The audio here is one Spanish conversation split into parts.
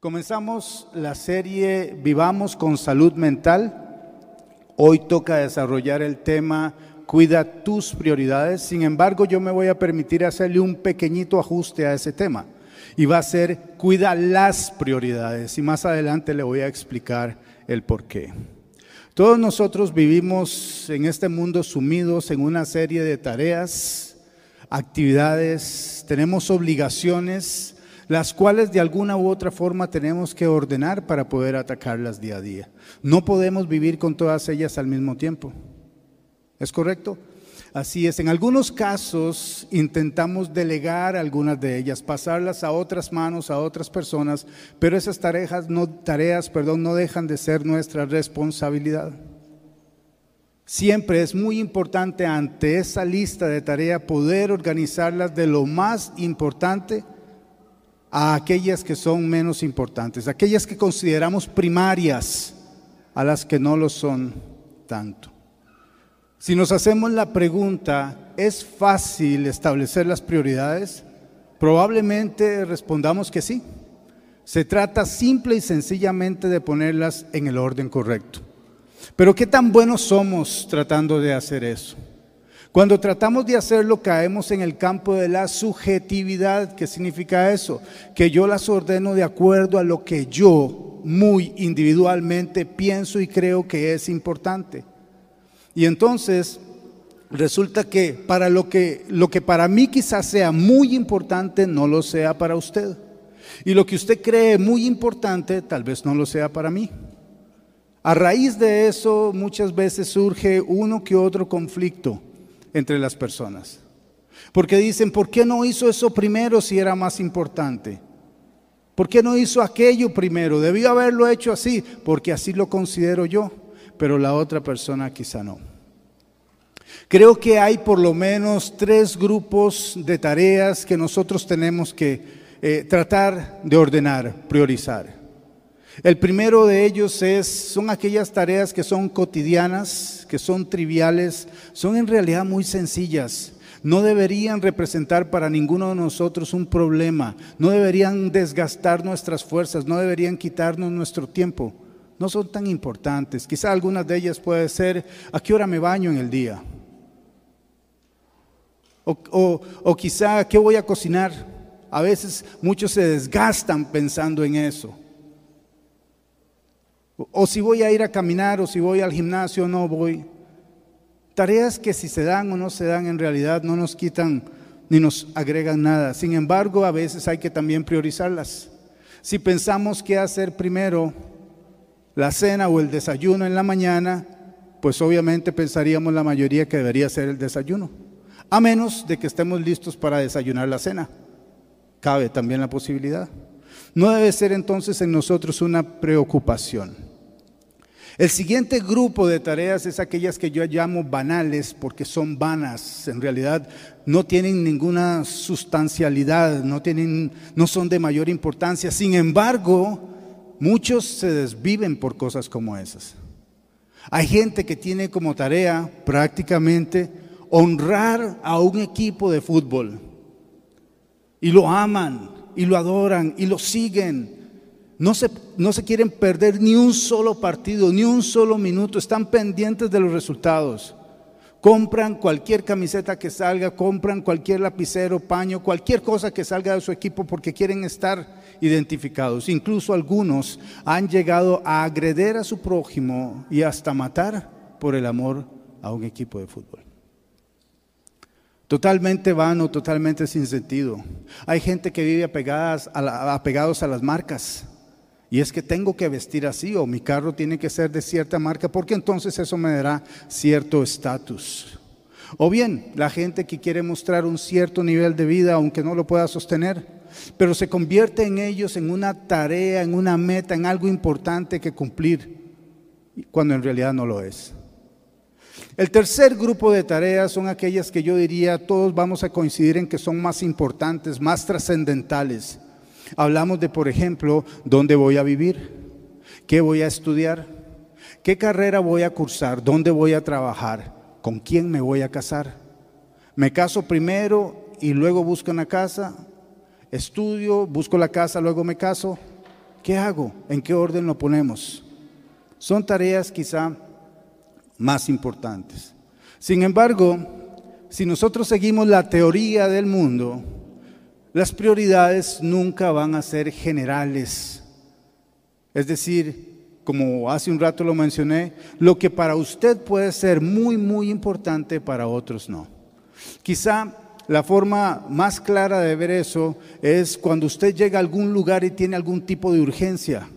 Comenzamos la serie Vivamos con Salud Mental. Hoy toca desarrollar el tema Cuida tus prioridades. Sin embargo, yo me voy a permitir hacerle un pequeñito ajuste a ese tema. Y va a ser Cuida las prioridades. Y más adelante le voy a explicar el por qué. Todos nosotros vivimos en este mundo sumidos en una serie de tareas, actividades, tenemos obligaciones las cuales de alguna u otra forma tenemos que ordenar para poder atacarlas día a día. No podemos vivir con todas ellas al mismo tiempo. ¿Es correcto? Así es, en algunos casos intentamos delegar algunas de ellas, pasarlas a otras manos, a otras personas, pero esas tareas no, tareas, no dejan de ser nuestra responsabilidad. Siempre es muy importante ante esa lista de tareas poder organizarlas de lo más importante a aquellas que son menos importantes, aquellas que consideramos primarias, a las que no lo son tanto. Si nos hacemos la pregunta, ¿es fácil establecer las prioridades? Probablemente respondamos que sí. Se trata simple y sencillamente de ponerlas en el orden correcto. Pero ¿qué tan buenos somos tratando de hacer eso? Cuando tratamos de hacerlo caemos en el campo de la subjetividad. ¿Qué significa eso? Que yo las ordeno de acuerdo a lo que yo muy individualmente pienso y creo que es importante. Y entonces resulta que para lo que lo que para mí quizás sea muy importante no lo sea para usted. Y lo que usted cree muy importante tal vez no lo sea para mí. A raíz de eso muchas veces surge uno que otro conflicto entre las personas. Porque dicen, ¿por qué no hizo eso primero si era más importante? ¿Por qué no hizo aquello primero? Debió haberlo hecho así, porque así lo considero yo, pero la otra persona quizá no. Creo que hay por lo menos tres grupos de tareas que nosotros tenemos que eh, tratar de ordenar, priorizar. El primero de ellos es, son aquellas tareas que son cotidianas, que son triviales, son en realidad muy sencillas. No deberían representar para ninguno de nosotros un problema, no deberían desgastar nuestras fuerzas, no deberían quitarnos nuestro tiempo. No son tan importantes. Quizá algunas de ellas puede ser, ¿a qué hora me baño en el día? O, o, o quizá, ¿qué voy a cocinar? A veces muchos se desgastan pensando en eso. O si voy a ir a caminar, o si voy al gimnasio, no voy. Tareas que si se dan o no se dan en realidad no nos quitan ni nos agregan nada. Sin embargo, a veces hay que también priorizarlas. Si pensamos qué hacer primero, la cena o el desayuno en la mañana, pues obviamente pensaríamos la mayoría que debería ser el desayuno. A menos de que estemos listos para desayunar la cena. Cabe también la posibilidad. No debe ser entonces en nosotros una preocupación. El siguiente grupo de tareas es aquellas que yo llamo banales porque son vanas, en realidad no tienen ninguna sustancialidad, no, tienen, no son de mayor importancia. Sin embargo, muchos se desviven por cosas como esas. Hay gente que tiene como tarea prácticamente honrar a un equipo de fútbol y lo aman y lo adoran y lo siguen no se, no se quieren perder ni un solo partido, ni un solo minuto. Están pendientes de los resultados. Compran cualquier camiseta que salga, compran cualquier lapicero, paño, cualquier cosa que salga de su equipo porque quieren estar identificados. Incluso algunos han llegado a agreder a su prójimo y hasta matar por el amor a un equipo de fútbol. Totalmente vano, totalmente sin sentido. Hay gente que vive apegadas a apegados a las marcas. Y es que tengo que vestir así o mi carro tiene que ser de cierta marca porque entonces eso me dará cierto estatus. O bien la gente que quiere mostrar un cierto nivel de vida aunque no lo pueda sostener, pero se convierte en ellos en una tarea, en una meta, en algo importante que cumplir, cuando en realidad no lo es. El tercer grupo de tareas son aquellas que yo diría todos vamos a coincidir en que son más importantes, más trascendentales Hablamos de, por ejemplo, dónde voy a vivir, qué voy a estudiar, qué carrera voy a cursar, dónde voy a trabajar, con quién me voy a casar. Me caso primero y luego busco una casa, estudio, busco la casa, luego me caso. ¿Qué hago? ¿En qué orden lo ponemos? Son tareas quizá más importantes. Sin embargo, si nosotros seguimos la teoría del mundo, las prioridades nunca van a ser generales. Es decir, como hace un rato lo mencioné, lo que para usted puede ser muy, muy importante, para otros no. Quizá la forma más clara de ver eso es cuando usted llega a algún lugar y tiene algún tipo de urgencia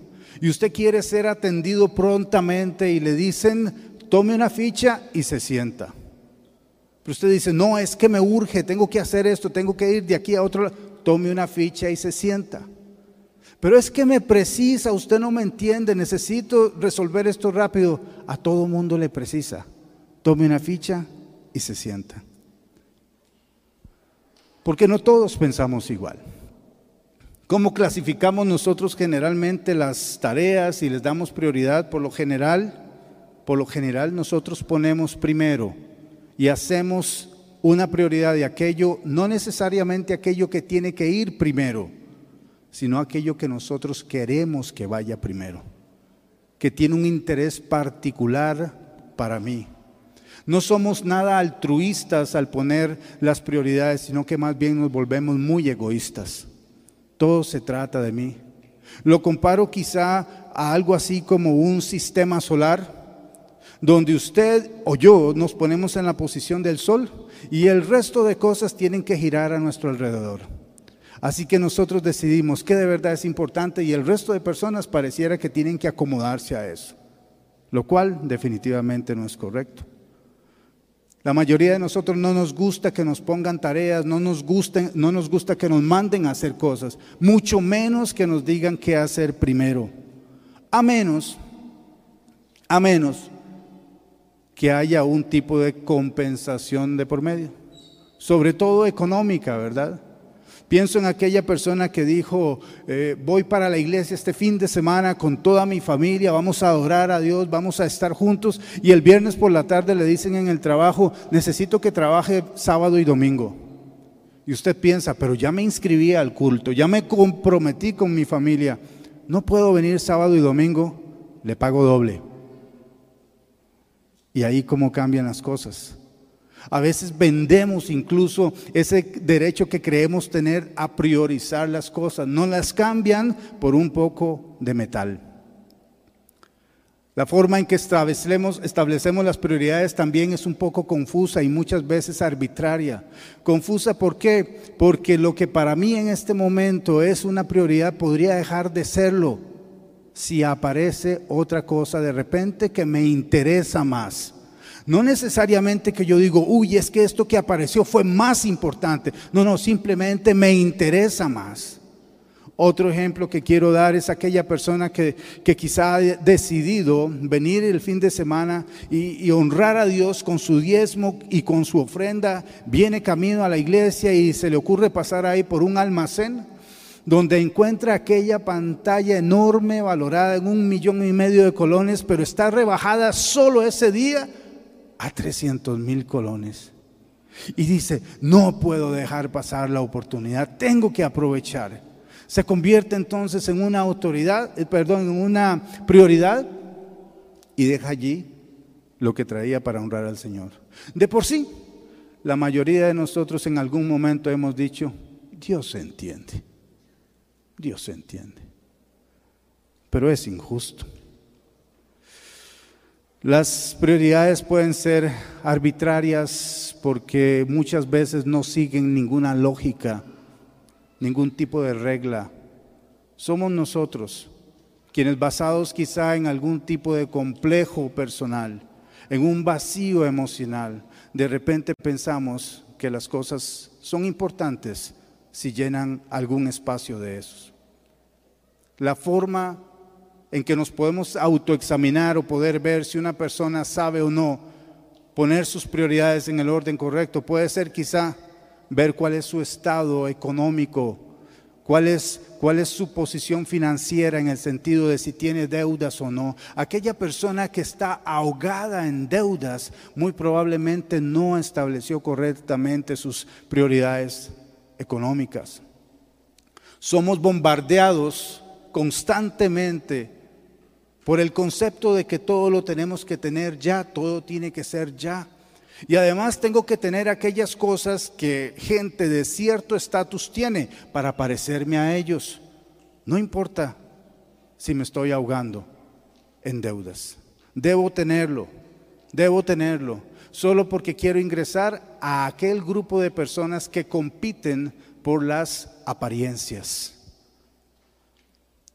y usted quiere ser atendido prontamente y le dicen, tome una ficha y se sienta. Pero usted dice, no, es que me urge, tengo que hacer esto, tengo que ir de aquí a otro lado. Tome una ficha y se sienta. Pero es que me precisa, usted no me entiende, necesito resolver esto rápido. A todo mundo le precisa. Tome una ficha y se sienta. Porque no todos pensamos igual. ¿Cómo clasificamos nosotros generalmente las tareas y les damos prioridad? Por lo general, por lo general nosotros ponemos primero y hacemos una prioridad de aquello, no necesariamente aquello que tiene que ir primero sino aquello que nosotros queremos que vaya primero, que tiene un interés particular para mí. No somos nada altruistas al poner las prioridades, sino que más bien nos volvemos muy egoístas. Todo se trata de mí. Lo comparo quizá a algo así como un sistema solar, donde usted o yo nos ponemos en la posición del sol y el resto de cosas tienen que girar a nuestro alrededor. Así que nosotros decidimos qué de verdad es importante y el resto de personas pareciera que tienen que acomodarse a eso, lo cual definitivamente no es correcto. La mayoría de nosotros no nos gusta que nos pongan tareas, no nos, gusta, no nos gusta que nos manden a hacer cosas, mucho menos que nos digan qué hacer primero. A menos, a menos que haya un tipo de compensación de por medio, sobre todo económica, ¿verdad? Pienso en aquella persona que dijo, eh, voy para la iglesia este fin de semana con toda mi familia, vamos a adorar a Dios, vamos a estar juntos y el viernes por la tarde le dicen en el trabajo, necesito que trabaje sábado y domingo. Y usted piensa, pero ya me inscribí al culto, ya me comprometí con mi familia, no puedo venir sábado y domingo, le pago doble. Y ahí cómo cambian las cosas. A veces vendemos incluso ese derecho que creemos tener a priorizar las cosas. No las cambian por un poco de metal. La forma en que establecemos, establecemos las prioridades también es un poco confusa y muchas veces arbitraria. Confusa ¿por qué? Porque lo que para mí en este momento es una prioridad podría dejar de serlo si aparece otra cosa de repente que me interesa más. No necesariamente que yo digo, uy, es que esto que apareció fue más importante. No, no, simplemente me interesa más. Otro ejemplo que quiero dar es aquella persona que, quizá ha decidido venir el fin de semana y, y, honrar a Dios con su diezmo y con su ofrenda, viene camino a la iglesia y se le ocurre pasar ahí por un almacén donde encuentra aquella pantalla enorme valorada en un millón y medio de colones, pero está rebajada solo ese día a 300 mil colones. Y dice, no puedo dejar pasar la oportunidad, tengo que aprovechar. Se convierte entonces en una autoridad, eh, perdón, en una prioridad y deja allí lo que traía para honrar al Señor. De por sí, la mayoría de nosotros en algún momento hemos dicho, Dios entiende, Dios se entiende, pero es injusto. Las prioridades pueden ser arbitrarias porque muchas veces no siguen ninguna lógica, ningún tipo de regla. Somos nosotros quienes basados quizá en algún tipo de complejo personal, en un vacío emocional, de repente pensamos que las cosas son importantes si llenan algún espacio de esos. La forma en que nos podemos autoexaminar o poder ver si una persona sabe o no poner sus prioridades en el orden correcto. Puede ser quizá ver cuál es su estado económico, cuál es, cuál es su posición financiera en el sentido de si tiene deudas o no. Aquella persona que está ahogada en deudas muy probablemente no estableció correctamente sus prioridades económicas. Somos bombardeados constantemente por el concepto de que todo lo tenemos que tener ya, todo tiene que ser ya. Y además tengo que tener aquellas cosas que gente de cierto estatus tiene para parecerme a ellos. No importa si me estoy ahogando en deudas. Debo tenerlo, debo tenerlo, solo porque quiero ingresar a aquel grupo de personas que compiten por las apariencias.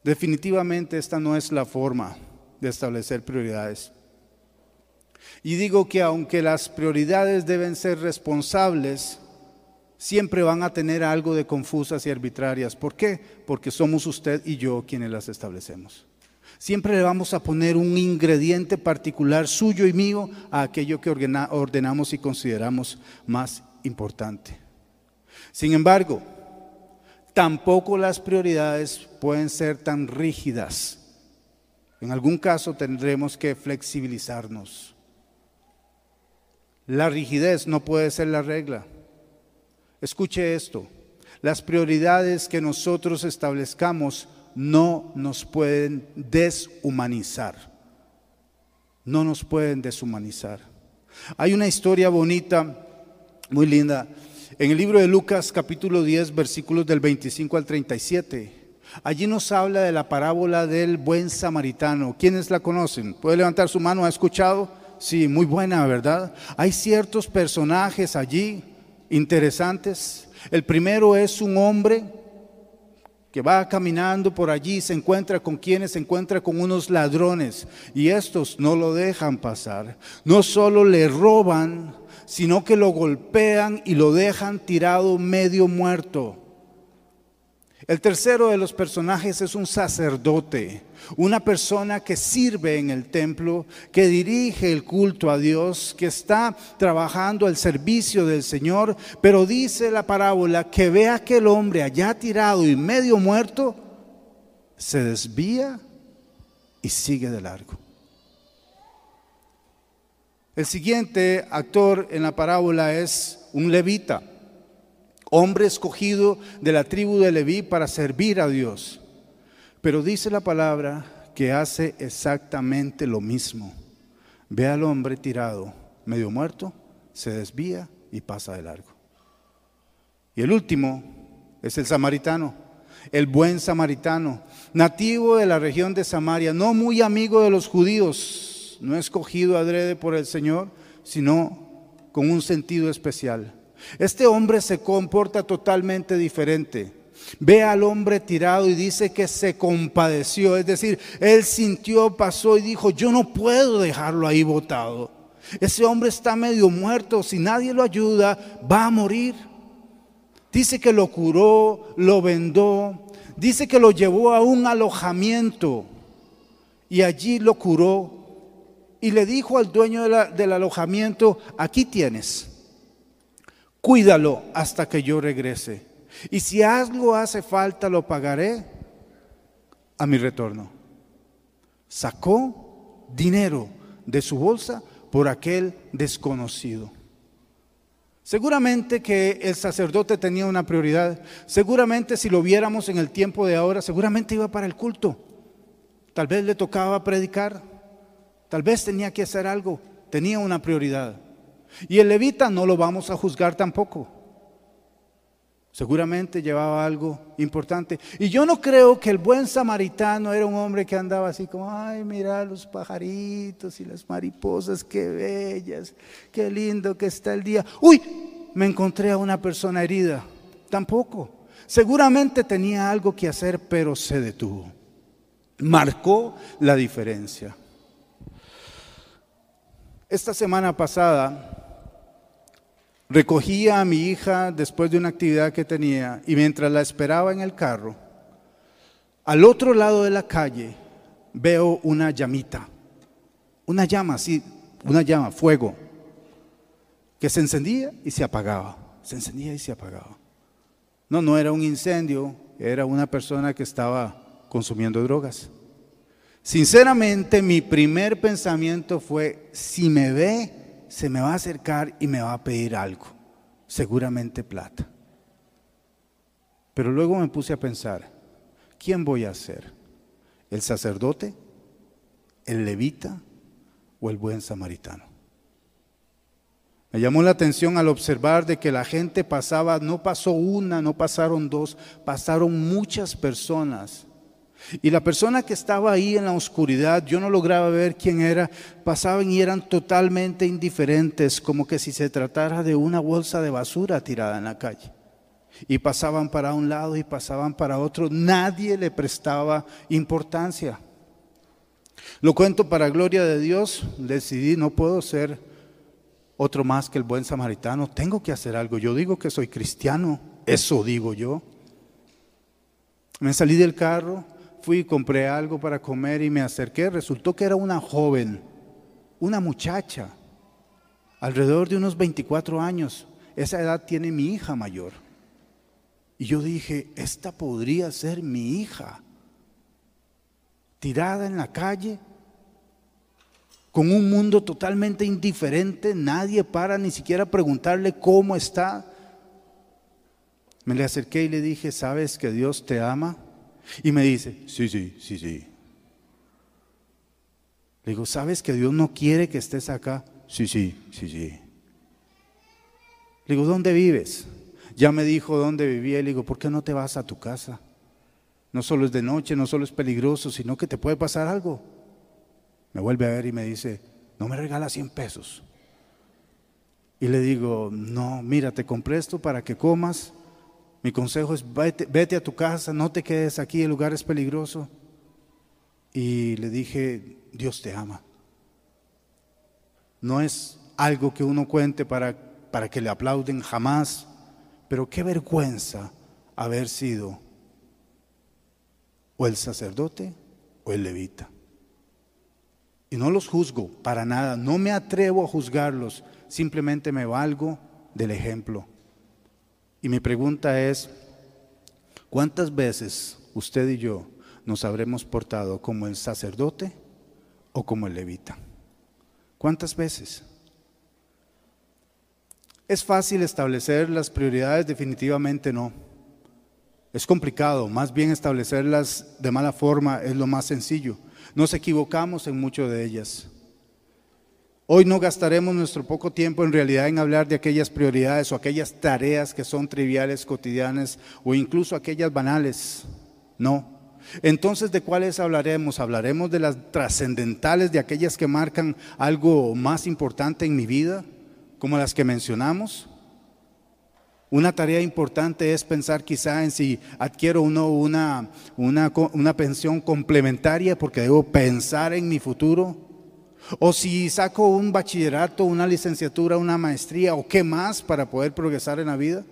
Definitivamente esta no es la forma de establecer prioridades. Y digo que aunque las prioridades deben ser responsables, siempre van a tener algo de confusas y arbitrarias. ¿Por qué? Porque somos usted y yo quienes las establecemos. Siempre le vamos a poner un ingrediente particular suyo y mío a aquello que ordenamos y consideramos más importante. Sin embargo, tampoco las prioridades pueden ser tan rígidas. En algún caso tendremos que flexibilizarnos. La rigidez no puede ser la regla. Escuche esto, las prioridades que nosotros establezcamos no nos pueden deshumanizar. No nos pueden deshumanizar. Hay una historia bonita, muy linda, en el libro de Lucas capítulo 10 versículos del 25 al 37. Allí nos habla de la parábola del buen samaritano. ¿Quiénes la conocen? ¿Puede levantar su mano? ¿Ha escuchado? Sí, muy buena, ¿verdad? Hay ciertos personajes allí interesantes. El primero es un hombre que va caminando por allí, se encuentra con quienes, se encuentra con unos ladrones y estos no lo dejan pasar. No solo le roban, sino que lo golpean y lo dejan tirado medio muerto. El tercero de los personajes es un sacerdote, una persona que sirve en el templo, que dirige el culto a Dios, que está trabajando al servicio del Señor, pero dice la parábola que ve a aquel hombre allá tirado y medio muerto, se desvía y sigue de largo. El siguiente actor en la parábola es un levita hombre escogido de la tribu de Leví para servir a Dios. Pero dice la palabra que hace exactamente lo mismo. Ve al hombre tirado, medio muerto, se desvía y pasa de largo. Y el último es el samaritano, el buen samaritano, nativo de la región de Samaria, no muy amigo de los judíos, no escogido adrede por el Señor, sino con un sentido especial. Este hombre se comporta totalmente diferente. Ve al hombre tirado y dice que se compadeció, es decir, él sintió, pasó y dijo, yo no puedo dejarlo ahí botado. Ese hombre está medio muerto, si nadie lo ayuda, va a morir. Dice que lo curó, lo vendó, dice que lo llevó a un alojamiento y allí lo curó y le dijo al dueño del alojamiento, aquí tienes cuídalo hasta que yo regrese. Y si algo hace falta, lo pagaré a mi retorno. Sacó dinero de su bolsa por aquel desconocido. Seguramente que el sacerdote tenía una prioridad. Seguramente si lo viéramos en el tiempo de ahora, seguramente iba para el culto. Tal vez le tocaba predicar. Tal vez tenía que hacer algo. Tenía una prioridad. Y el levita no lo vamos a juzgar tampoco. Seguramente llevaba algo importante. Y yo no creo que el buen samaritano era un hombre que andaba así como, ay, mira los pajaritos y las mariposas, qué bellas, qué lindo que está el día. Uy, me encontré a una persona herida. Tampoco. Seguramente tenía algo que hacer, pero se detuvo. Marcó la diferencia. Esta semana pasada Recogía a mi hija después de una actividad que tenía y mientras la esperaba en el carro, al otro lado de la calle veo una llamita, una llama, sí, una llama, fuego, que se encendía y se apagaba, se encendía y se apagaba. No, no era un incendio, era una persona que estaba consumiendo drogas. Sinceramente, mi primer pensamiento fue, si me ve, se me va a acercar y me va a pedir algo, seguramente plata. Pero luego me puse a pensar, ¿quién voy a ser? ¿El sacerdote? ¿El levita? ¿O el buen samaritano? Me llamó la atención al observar de que la gente pasaba, no pasó una, no pasaron dos, pasaron muchas personas. Y la persona que estaba ahí en la oscuridad, yo no lograba ver quién era, pasaban y eran totalmente indiferentes, como que si se tratara de una bolsa de basura tirada en la calle. Y pasaban para un lado y pasaban para otro, nadie le prestaba importancia. Lo cuento para gloria de Dios, decidí, no puedo ser otro más que el buen samaritano, tengo que hacer algo. Yo digo que soy cristiano, eso digo yo. Me salí del carro, fui compré algo para comer y me acerqué. Resultó que era una joven, una muchacha, alrededor de unos 24 años. Esa edad tiene mi hija mayor. Y yo dije, esta podría ser mi hija, tirada en la calle, con un mundo totalmente indiferente, nadie para ni siquiera preguntarle cómo está. Me le acerqué y le dije, ¿sabes que Dios te ama? Y me dice, sí, sí, sí, sí. Le digo, ¿sabes que Dios no quiere que estés acá? Sí, sí, sí, sí. Le digo, ¿dónde vives? Ya me dijo dónde vivía y le digo, ¿por qué no te vas a tu casa? No solo es de noche, no solo es peligroso, sino que te puede pasar algo. Me vuelve a ver y me dice, ¿no me regalas 100 pesos? Y le digo, no, mira, te compré esto para que comas. Mi consejo es, vete, a tu casa, no te quedes aquí, el lugar es peligroso. Y le dije, Dios te ama. No es algo que uno cuente para, para que le aplauden jamás, pero qué vergüenza haber sido o el sacerdote o el levita. Y no los juzgo para nada, no me atrevo a juzgarlos, simplemente me valgo del ejemplo. Y mi pregunta es, ¿cuántas veces usted y yo nos habremos portado como el sacerdote o como el levita? ¿Cuántas veces? ¿Es fácil establecer las prioridades? Definitivamente no. Es complicado, más bien establecerlas de mala forma es lo más sencillo. Nos equivocamos en muchas de ellas. Hoy no gastaremos nuestro poco tiempo en realidad en hablar de aquellas prioridades o aquellas tareas que son triviales, cotidianas o incluso aquellas banales. No. Entonces, ¿de cuáles hablaremos? Hablaremos de las trascendentales, de aquellas que marcan algo más importante en mi vida, como las que mencionamos. Una tarea importante es pensar quizá en si adquiero uno una, una, una pensión complementaria porque debo pensar en mi futuro. O si saco un bachillerato, una licenciatura, una maestría o qué más para poder progresar en la vida.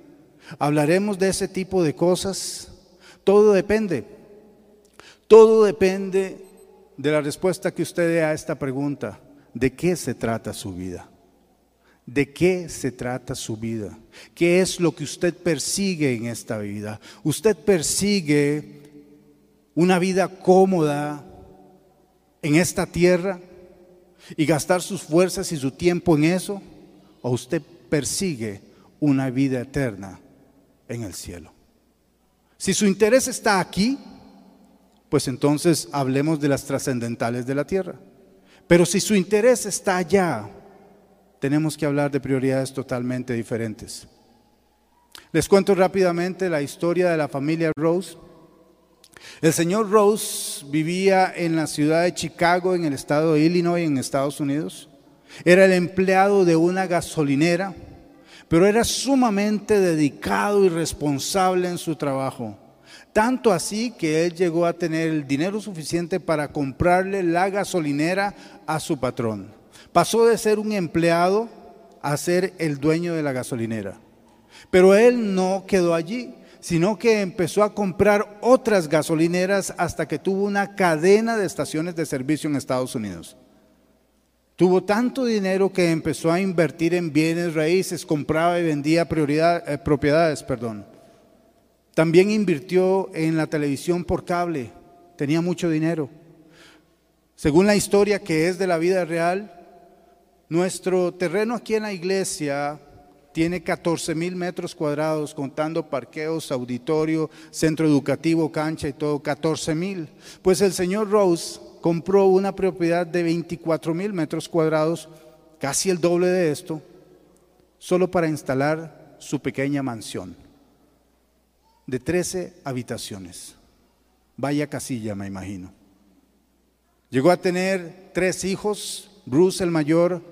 Hablaremos de ese tipo de cosas. Todo depende. Todo depende de la respuesta que usted dé a esta pregunta. ¿De qué se trata su vida? ¿De qué se trata su vida? ¿Qué es lo que usted persigue en esta vida? ¿Usted persigue una vida cómoda en esta tierra y gastar sus fuerzas y su tiempo en eso? ¿O usted persigue una vida eterna en el cielo? Si su interés está aquí, pues entonces hablemos de las trascendentales de la tierra. Pero si su interés está allá, tenemos que hablar de prioridades totalmente diferentes. Les cuento rápidamente la historia de la familia Rose. El señor Rose vivía en la ciudad de Chicago, en el estado de Illinois, en Estados Unidos. Era el empleado de una gasolinera, pero era sumamente dedicado y responsable en su trabajo. Tanto así que él llegó a tener el dinero suficiente para comprarle la gasolinera a su patrón. Pasó de ser un empleado a ser el dueño de la gasolinera. Pero él no quedó allí, sino que empezó a comprar otras gasolineras hasta que tuvo una cadena de estaciones de servicio en Estados Unidos. Tuvo tanto dinero que empezó a invertir en bienes raíces, compraba y vendía eh, propiedades. Perdón. También invirtió en la televisión por cable, tenía mucho dinero. Según la historia que es de la vida real, nuestro terreno aquí en la iglesia tiene 14 mil metros cuadrados, contando parqueos, auditorio, centro educativo, cancha y todo, 14 mil. Pues el señor Rose compró una propiedad de 24 mil metros cuadrados, casi el doble de esto, solo para instalar su pequeña mansión de 13 habitaciones. Vaya casilla, me imagino. Llegó a tener tres hijos, Bruce el mayor,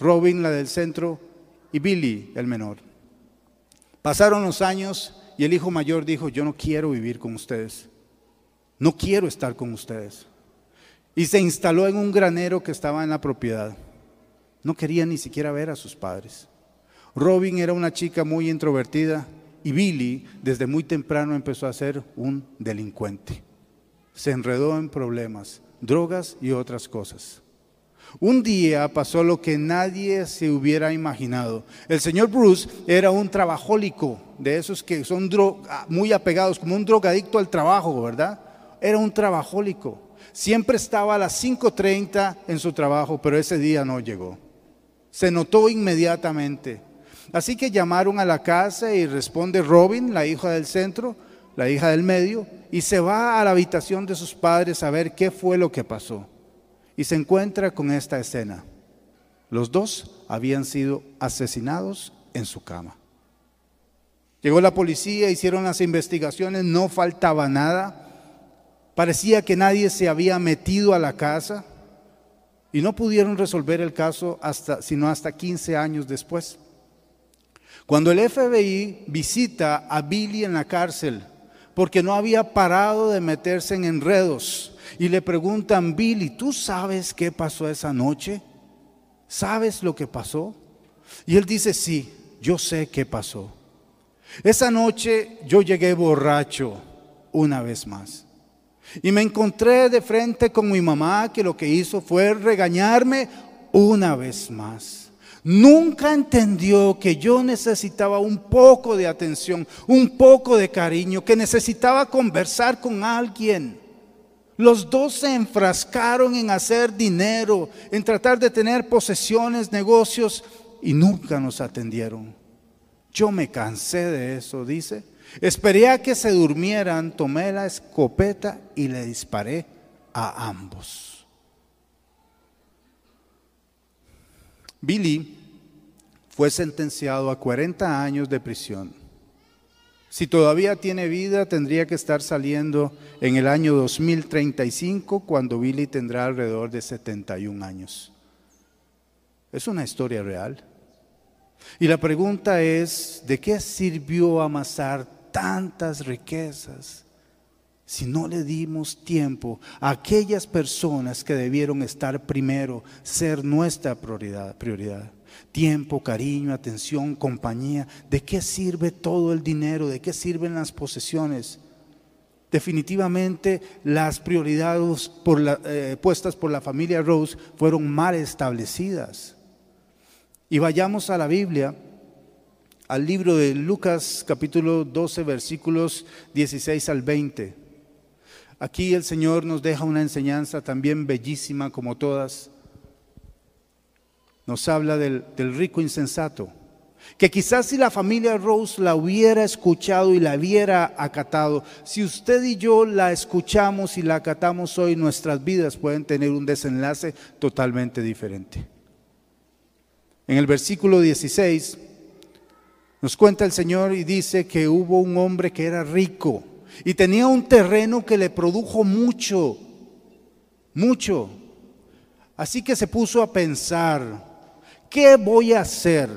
Robin la del centro y Billy, el menor. Pasaron los años y el hijo mayor dijo, yo no quiero vivir con ustedes, no quiero estar con ustedes. Y se instaló en un granero que estaba en la propiedad. No quería ni siquiera ver a sus padres. Robin era una chica muy introvertida y Billy desde muy temprano empezó a ser un delincuente. Se enredó en problemas, drogas y otras cosas. Un día pasó lo que nadie se hubiera imaginado. El señor Bruce era un trabajólico, de esos que son muy apegados, como un drogadicto al trabajo, ¿verdad? Era un trabajólico. Siempre estaba a las 5.30 en su trabajo, pero ese día no llegó. Se notó inmediatamente. Así que llamaron a la casa y responde Robin, la hija del centro, la hija del medio, y se va a la habitación de sus padres a ver qué fue lo que pasó y se encuentra con esta escena. Los dos habían sido asesinados en su cama. Llegó la policía, hicieron las investigaciones, no faltaba nada. Parecía que nadie se había metido a la casa y no pudieron resolver el caso hasta, sino hasta 15 años después. Cuando el FBI visita a Billy en la cárcel, porque no había parado de meterse en enredos, y le preguntan, Billy, ¿tú sabes qué pasó esa noche? ¿Sabes lo que pasó? Y él dice, sí, yo sé qué pasó. Esa noche yo llegué borracho una vez más. Y me encontré de frente con mi mamá que lo que hizo fue regañarme una vez más. Nunca entendió que yo necesitaba un poco de atención, un poco de cariño, que necesitaba conversar con alguien. Los dos se enfrascaron en hacer dinero, en tratar de tener posesiones, negocios, y nunca nos atendieron. Yo me cansé de eso, dice. Esperé a que se durmieran, tomé la escopeta y le disparé a ambos. Billy fue sentenciado a 40 años de prisión. Si todavía tiene vida, tendría que estar saliendo en el año 2035, cuando Billy tendrá alrededor de 71 años. Es una historia real. Y la pregunta es, ¿de qué sirvió amasar tantas riquezas si no le dimos tiempo a aquellas personas que debieron estar primero, ser nuestra prioridad? prioridad? Tiempo, cariño, atención, compañía. ¿De qué sirve todo el dinero? ¿De qué sirven las posesiones? Definitivamente las prioridades eh, puestas por la familia Rose fueron mal establecidas. Y vayamos a la Biblia, al libro de Lucas capítulo 12 versículos 16 al 20. Aquí el Señor nos deja una enseñanza también bellísima como todas nos habla del, rico insensato, que quizás si la familia Rose la hubiera escuchado y la hubiera acatado, si usted y yo la escuchamos y la acatamos hoy, nuestras vidas pueden tener un desenlace totalmente diferente. En el versículo 16 nos cuenta el Señor y dice que hubo un hombre que era rico y tenía un terreno que le produjo mucho, mucho. Así que se puso a pensar, ¿qué voy a hacer?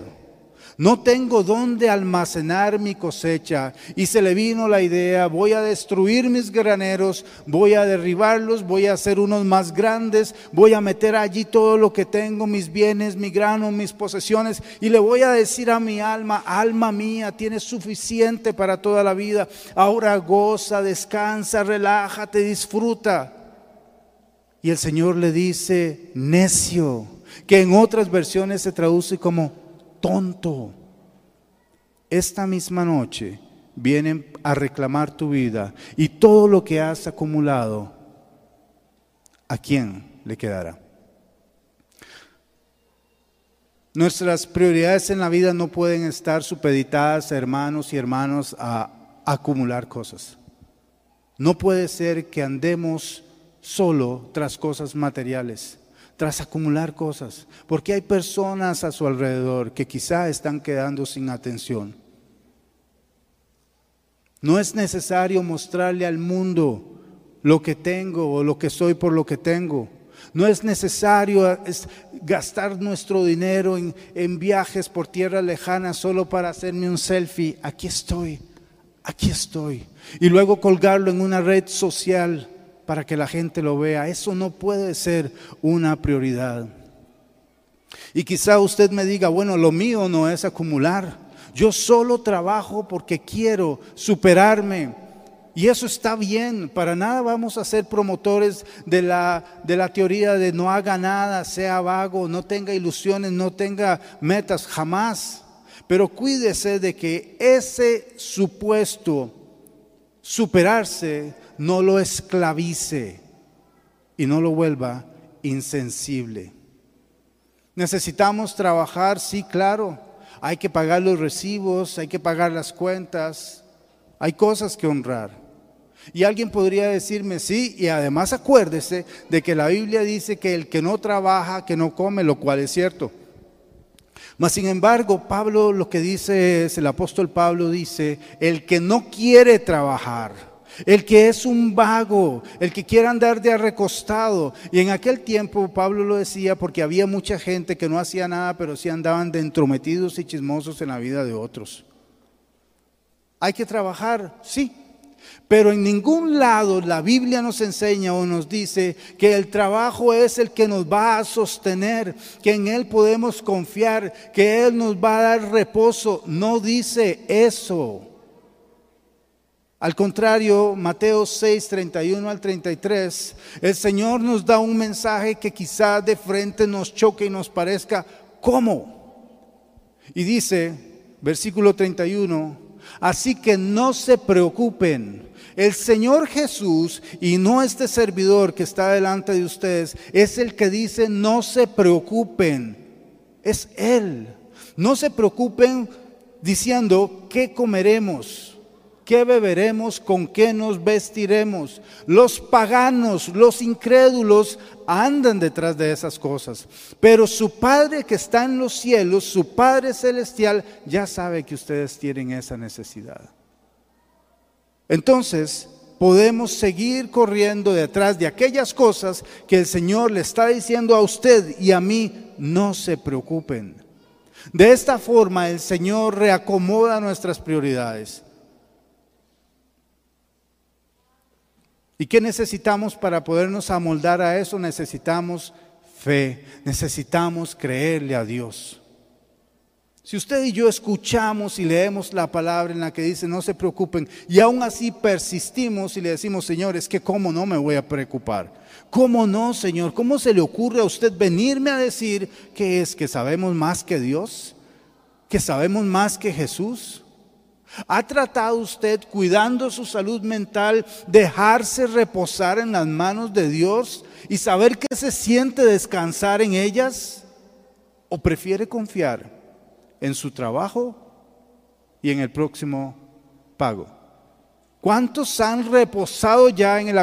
No tengo dónde almacenar mi cosecha. Y se le vino la idea, voy a destruir mis graneros, voy a derribarlos, voy a hacer unos más grandes, voy a meter allí todo lo que tengo, mis bienes, mi grano, mis posesiones. Y le voy a decir a mi alma, alma mía, tienes suficiente para toda la vida. Ahora goza, descansa, relájate, disfruta. Y el Señor le dice, necio que en otras versiones se traduce como tonto. Esta misma noche vienen a reclamar tu vida y todo lo que has acumulado, ¿a quién le quedará? Nuestras prioridades en la vida no pueden estar supeditadas, hermanos y hermanos, a acumular cosas. No puede ser que andemos solo tras cosas materiales, tras acumular cosas, porque hay personas a su alrededor que quizá están quedando sin atención. No es necesario mostrarle al mundo lo que tengo o lo que soy por lo que tengo. No es necesario gastar nuestro dinero en, en viajes por tierras lejanas solo para hacerme un selfie. Aquí estoy, aquí estoy. Y luego colgarlo en una red social para que la gente lo vea. Eso no puede ser una prioridad. Y quizá usted me diga, bueno, lo mío no es acumular. Yo solo trabajo porque quiero superarme y eso está bien, para nada vamos a ser promotores de la, de la teoría de no haga nada, sea vago, no tenga ilusiones, no tenga metas, jamás. Pero cuídese de que ese supuesto superarse no lo esclavice y no lo vuelva insensible. Necesitamos trabajar, sí, claro. Hay que pagar los recibos, hay que pagar las cuentas, hay cosas que honrar. Y alguien podría decirme, sí, y además acuérdese de que la Biblia dice que el que no trabaja, que no come, lo cual es cierto. Mas sin embargo, Pablo lo que dice es, el apóstol Pablo dice, el que no quiere trabajar, el que es un vago, el que quiere andar de recostado. Y en aquel tiempo Pablo lo decía porque había mucha gente que no hacía nada, pero sí andaban de entrometidos y chismosos en la vida de otros. Hay que trabajar, sí, pero en ningún lado la Biblia nos enseña o nos dice que el trabajo es el que nos va a sostener, que en Él podemos confiar, que Él nos va a dar reposo. No dice eso. Al contrario, Mateo 6, 31 al 33, el Señor nos da un mensaje que quizá de frente nos choque y nos parezca, ¿cómo? Y dice, versículo 31, así que no se preocupen el Señor Jesús y no este servidor que está delante de ustedes es el que dice no se preocupen. Es Él. No se preocupen diciendo qué comeremos, qué beberemos, con qué nos vestiremos. Los paganos, los incrédulos andan detrás de esas cosas. Pero su Padre que está en los cielos, su Padre celestial, ya sabe que ustedes tienen esa necesidad. Entonces, podemos seguir corriendo detrás de aquellas cosas que el Señor le está diciendo a usted y a mí, no se preocupen. De esta forma el Señor reacomoda nuestras prioridades. ¿Y qué necesitamos para podernos amoldar a eso? Necesitamos fe, necesitamos creerle a Dios. Si usted y yo escuchamos y leemos la palabra en la que dice no se preocupen y aún así persistimos y le decimos, Señor, es que cómo no me voy a preocupar. ¿Cómo no, Señor? ¿Cómo se le ocurre a usted venirme a decir que es que sabemos más que Dios? ¿Que sabemos más que Jesús? ¿Ha tratado usted, cuidando su salud mental, dejarse reposar en las manos de Dios y saber que se siente descansar en ellas? ¿O prefiere confiar? en su trabajo y en el próximo pago. ¿Cuántos han reposado ya en el,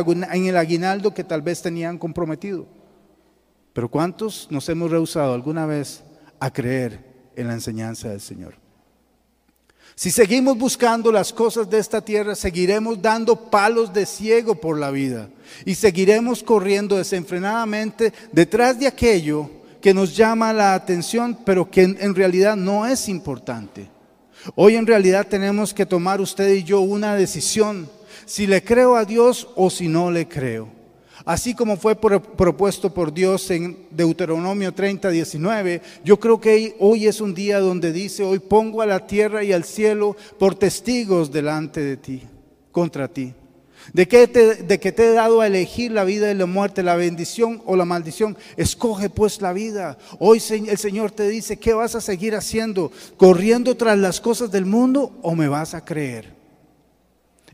aguinaldo que tal vez tenían comprometido? Pero ¿cuántos nos hemos rehusado alguna vez a creer en la enseñanza del Señor? Si seguimos buscando las cosas de esta tierra, seguiremos dando palos de ciego por la vida y seguiremos corriendo desenfrenadamente detrás de aquello que nos llama la atención, pero que en, realidad no es importante. Hoy en realidad tenemos que tomar usted y yo una decisión, si le creo a Dios o si no le creo. Así como fue propuesto por Dios en Deuteronomio 30, 19, yo creo que hoy es un día donde dice, hoy pongo a la tierra y al cielo por testigos delante de ti, contra ti de que, te, te he dado a elegir la vida y la muerte, la bendición o la maldición. Escoge pues la vida. Hoy el Señor te dice, ¿qué vas a seguir haciendo? ¿Corriendo tras las cosas del mundo o me vas a creer?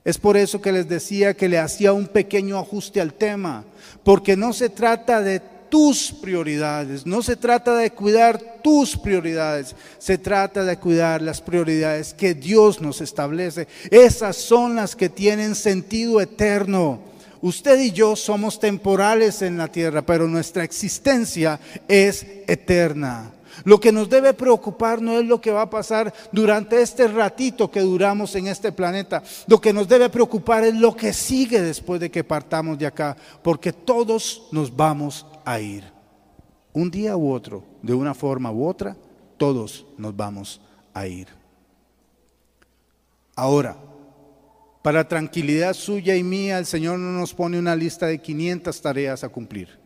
Es por eso que les decía que le hacía un pequeño ajuste al tema, porque no se trata de tus prioridades. No se trata de cuidar tus prioridades, se trata de cuidar las prioridades que Dios nos establece. Esas son las que tienen sentido eterno. Usted y yo somos temporales en la tierra, pero nuestra existencia es eterna. Lo que nos debe preocupar no es lo que va a pasar durante este ratito que duramos en este planeta. Lo que nos debe preocupar es lo que sigue después de que partamos de acá, porque todos nos vamos a ir. Un día u otro, de una forma u otra, todos nos vamos a ir. Ahora, para tranquilidad suya y mía, el Señor no nos pone una lista de 500 tareas a cumplir.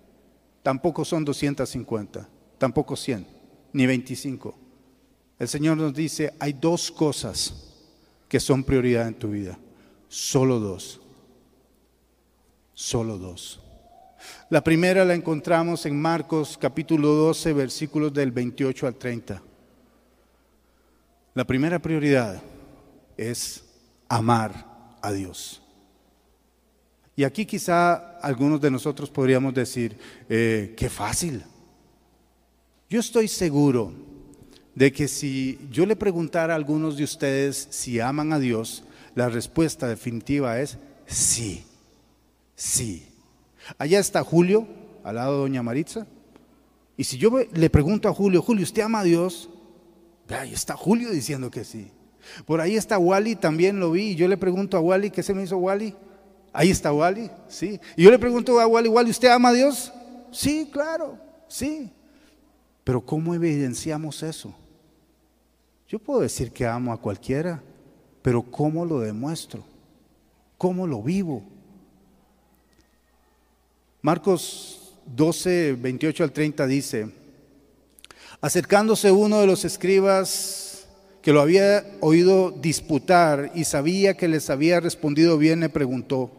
Tampoco son 250, tampoco 100 ni 25. El Señor nos dice, hay dos cosas que son prioridad en tu vida. Solo dos. Solo dos. La primera la encontramos en Marcos capítulo 12, versículos del 28 al 30. La primera prioridad es amar a Dios. Y aquí quizá algunos de nosotros podríamos decir, eh, qué fácil, yo estoy seguro de que si yo le preguntara a algunos de ustedes si aman a Dios, la respuesta definitiva es sí, sí. Allá está Julio, al lado de Doña Maritza. Y si yo le pregunto a Julio, Julio, ¿usted ama a Dios? Ahí está Julio diciendo que sí. Por ahí está Wally, también lo vi. Y yo le pregunto a Wally, ¿qué se me hizo Wally? Ahí está Wally, sí. Y yo le pregunto a Wally, Wally, ¿usted ama a Dios? Sí, claro, sí. Pero ¿cómo evidenciamos eso? Yo puedo decir que amo a cualquiera, pero ¿cómo lo demuestro? ¿Cómo lo vivo? Marcos 12, 28 al 30 dice, acercándose uno de los escribas que lo había oído disputar y sabía que les había respondido bien, le preguntó,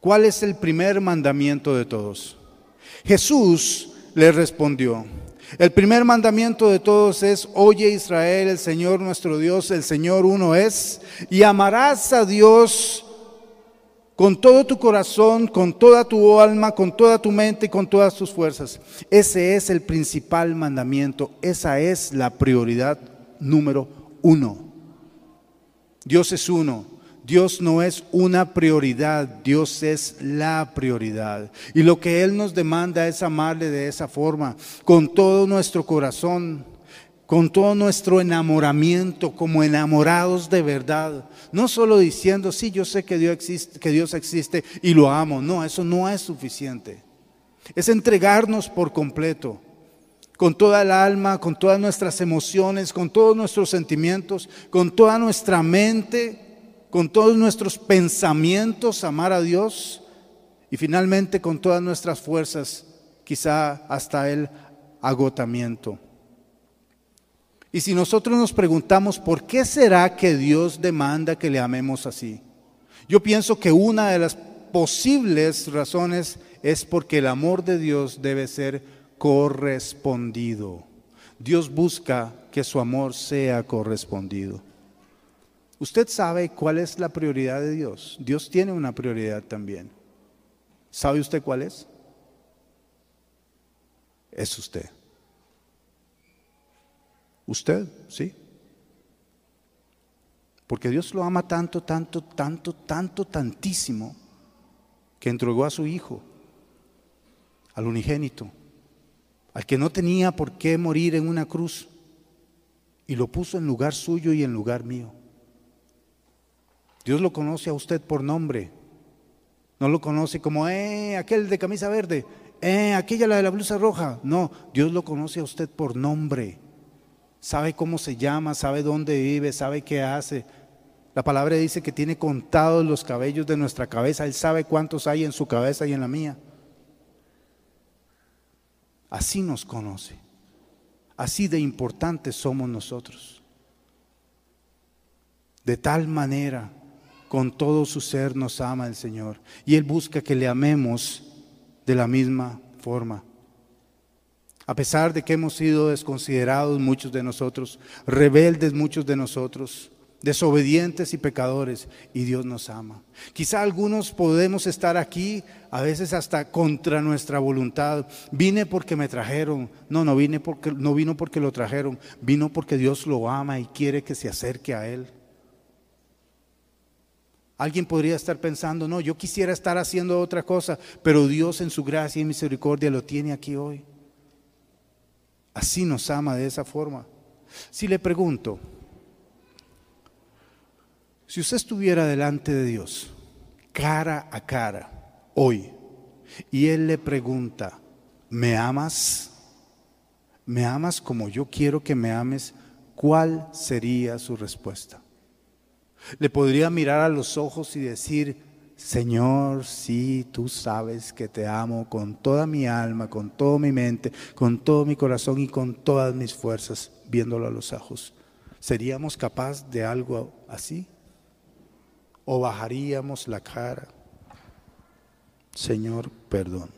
¿cuál es el primer mandamiento de todos? Jesús le respondió, el primer mandamiento de todos es, oye Israel, el Señor nuestro Dios, el Señor uno es, y amarás a Dios con todo tu corazón, con toda tu alma, con toda tu mente y con todas tus fuerzas. Ese es el principal mandamiento, esa es la prioridad número uno. Dios es uno. Dios no es una prioridad, Dios es la prioridad. Y lo que Él nos demanda es amarle de esa forma, con todo nuestro corazón, con todo nuestro enamoramiento, como enamorados de verdad. No solo diciendo, sí, yo sé que Dios existe, que Dios existe y lo amo. No, eso no es suficiente. Es entregarnos por completo con toda el alma, con todas nuestras emociones, con todos nuestros sentimientos, con toda nuestra mente con todos nuestros pensamientos amar a Dios y finalmente con todas nuestras fuerzas, quizá hasta el agotamiento. Y si nosotros nos preguntamos, ¿por qué será que Dios demanda que le amemos así? Yo pienso que una de las posibles razones es porque el amor de Dios debe ser correspondido. Dios busca que su amor sea correspondido. Usted sabe cuál es la prioridad de Dios. Dios tiene una prioridad también. ¿Sabe usted cuál es? Es usted. Usted, sí. Porque Dios lo ama tanto, tanto, tanto, tanto, tantísimo, que entregó a su Hijo, al unigénito, al que no tenía por qué morir en una cruz, y lo puso en lugar suyo y en lugar mío. Dios lo conoce a usted por nombre. No lo conoce como, eh, aquel de camisa verde, eh, aquella la de la blusa roja. No, Dios lo conoce a usted por nombre. Sabe cómo se llama, sabe dónde vive, sabe qué hace. La palabra dice que tiene contados los cabellos de nuestra cabeza. Él sabe cuántos hay en su cabeza y en la mía. Así nos conoce. Así de importantes somos nosotros. De tal manera con todo su ser nos ama el Señor. Y Él busca que le amemos de la misma forma. A pesar de que hemos sido desconsiderados muchos de nosotros, rebeldes muchos de nosotros, desobedientes y pecadores, y Dios nos ama. Quizá algunos podemos estar aquí, a veces hasta contra nuestra voluntad. Vine porque me trajeron. No, no vine porque no vino porque lo trajeron, vino porque Dios lo ama y quiere que se acerque a él. Alguien podría estar pensando, no, yo quisiera estar haciendo otra cosa, pero Dios en su gracia y misericordia lo tiene aquí hoy. Así nos ama de esa forma. Si le pregunto, si usted estuviera delante de Dios, cara a cara, hoy, y Él le pregunta, ¿me amas? ¿Me amas como yo quiero que me ames? ¿Cuál sería su respuesta? Le podría mirar a los ojos y decir, Señor, sí, tú sabes que te amo con toda mi alma, con toda mi mente, con todo mi corazón y con todas mis fuerzas, viéndolo a los ojos. ¿Seríamos capaces de algo así? ¿O bajaríamos la cara? Señor, perdón.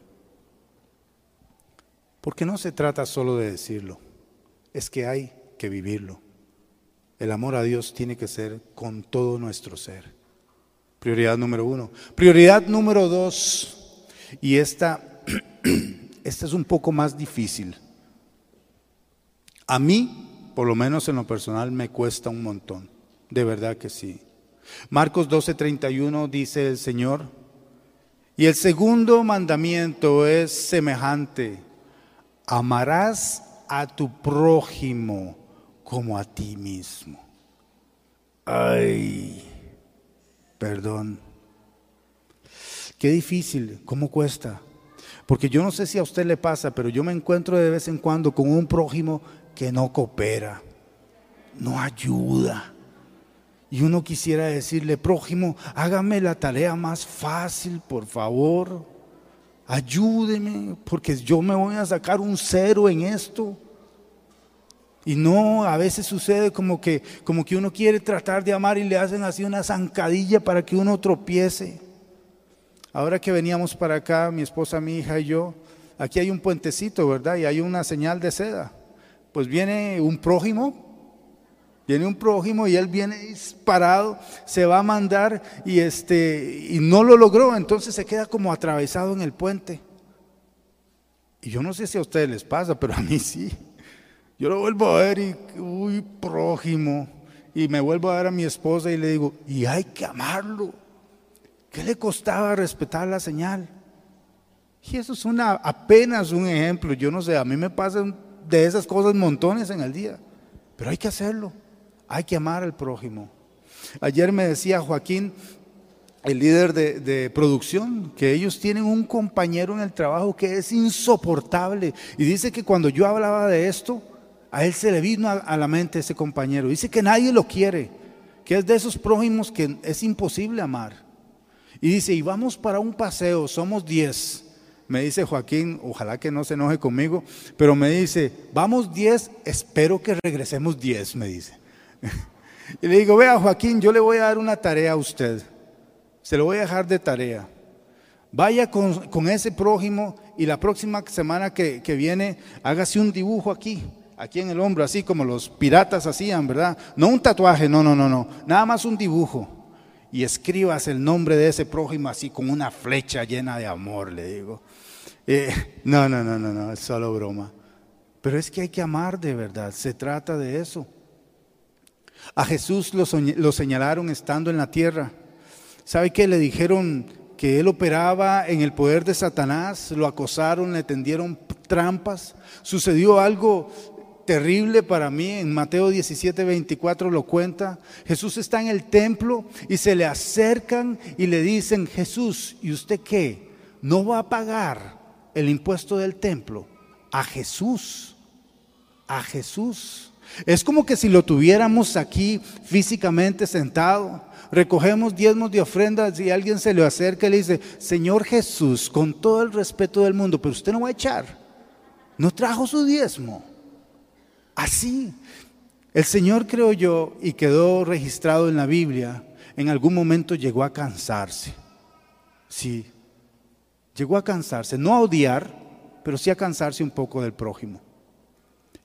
Porque no se trata solo de decirlo, es que hay que vivirlo. El amor a Dios tiene que ser con todo nuestro ser. Prioridad número uno. Prioridad número dos, y esta, esta es un poco más difícil. A mí, por lo menos en lo personal, me cuesta un montón. De verdad que sí. Marcos 12:31 dice el Señor, y el segundo mandamiento es semejante, amarás a tu prójimo como a ti mismo. Ay, perdón. Qué difícil, cómo cuesta. Porque yo no sé si a usted le pasa, pero yo me encuentro de vez en cuando con un prójimo que no coopera, no ayuda. Y uno quisiera decirle, prójimo, hágame la tarea más fácil, por favor. Ayúdeme, porque yo me voy a sacar un cero en esto. Y no, a veces sucede como que, como que uno quiere tratar de amar y le hacen así una zancadilla para que uno tropiece. Ahora que veníamos para acá, mi esposa, mi hija y yo, aquí hay un puentecito, ¿verdad? Y hay una señal de seda. Pues viene un prójimo, viene un prójimo y él viene disparado, se va a mandar y este y no lo logró, entonces se queda como atravesado en el puente. Y yo no sé si a ustedes les pasa, pero a mí sí. Yo lo vuelvo a ver y, uy, prójimo. Y me vuelvo a ver a mi esposa y le digo, y hay que amarlo. ¿Qué le costaba respetar la señal? Y eso es una, apenas un ejemplo. Yo no sé, a mí me pasan de esas cosas montones en el día. Pero hay que hacerlo. Hay que amar al prójimo. Ayer me decía Joaquín, el líder de, de, producción, que ellos tienen un compañero en el trabajo que es insoportable. Y dice que cuando yo hablaba de esto, a él se le vino a, la mente ese compañero. Dice que nadie lo quiere, que es de esos prójimos que es imposible amar. Y dice, y vamos para un paseo, somos diez. Me dice Joaquín, ojalá que no se enoje conmigo, pero me dice, vamos diez, espero que regresemos diez, me dice. Y le digo, vea Joaquín, yo le voy a dar una tarea a usted. Se lo voy a dejar de tarea. Vaya con, ese prójimo y la próxima semana que, que viene, hágase un dibujo aquí aquí en el hombro, así como los piratas hacían, ¿verdad? No un tatuaje, no, no, no, no, nada más un dibujo. Y escribas el nombre de ese prójimo así con una flecha llena de amor, le digo. Eh, no, no, no, no, no, es solo broma. Pero es que hay que amar de verdad, se trata de eso. A Jesús lo, lo señalaron estando en la tierra. ¿Sabe qué? Le dijeron que él operaba en el poder de Satanás, lo acosaron, le tendieron trampas. Sucedió algo terrible para mí, en Mateo 17, 24 lo cuenta. Jesús está en el templo y se le acercan y le dicen, Jesús, ¿y usted qué? ¿No va a pagar el impuesto del templo? A Jesús, a Jesús. Es como que si lo tuviéramos aquí físicamente sentado, recogemos diezmos de ofrendas y alguien se le acerca y le dice, Señor Jesús, con todo el respeto del mundo, pero usted no va a echar, no trajo su diezmo. Así. El Señor, creo yo, y quedó registrado en la Biblia, en algún momento llegó a cansarse. Sí, llegó a cansarse, no a odiar, pero sí a cansarse un poco del prójimo.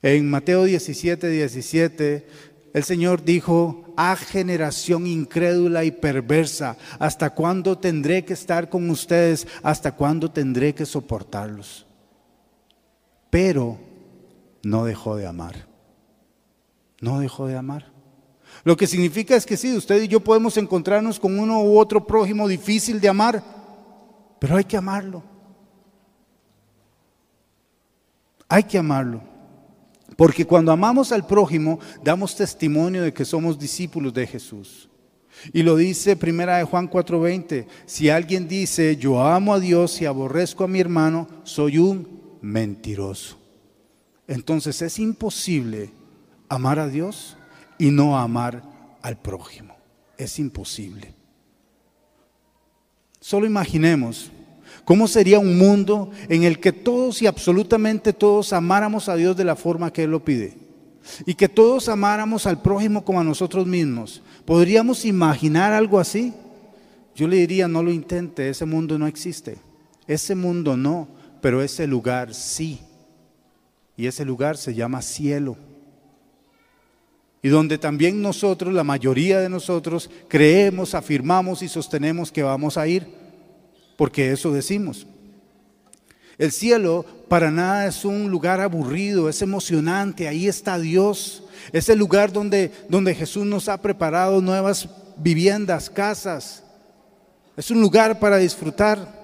En Mateo 17, 17, el Señor dijo, a generación incrédula y perversa, ¿hasta cuándo tendré que estar con ustedes? ¿Hasta cuándo tendré que soportarlos? Pero no dejó de amar. No dejó de amar. Lo que significa es que sí, usted y yo podemos encontrarnos con uno u otro prójimo difícil de amar, pero hay que amarlo. Hay que amarlo. Porque cuando amamos al prójimo, damos testimonio de que somos discípulos de Jesús. Y lo dice primera de Juan 4:20, si alguien dice, "Yo amo a Dios y aborrezco a mi hermano", soy un mentiroso. Entonces es imposible amar a Dios y no amar al prójimo. Es imposible. Solo imaginemos cómo sería un mundo en el que todos y absolutamente todos amáramos a Dios de la forma que Él lo pide. Y que todos amáramos al prójimo como a nosotros mismos. ¿Podríamos imaginar algo así? Yo le diría, no lo intente, ese mundo no existe. Ese mundo no, pero ese lugar sí. Y ese lugar se llama cielo y donde también nosotros, la mayoría de nosotros, creemos, afirmamos y sostenemos que vamos a ir, porque eso decimos. El cielo para nada es un lugar aburrido, es emocionante, ahí está Dios, es el lugar donde, donde Jesús nos ha preparado nuevas viviendas, casas, es un lugar para disfrutar.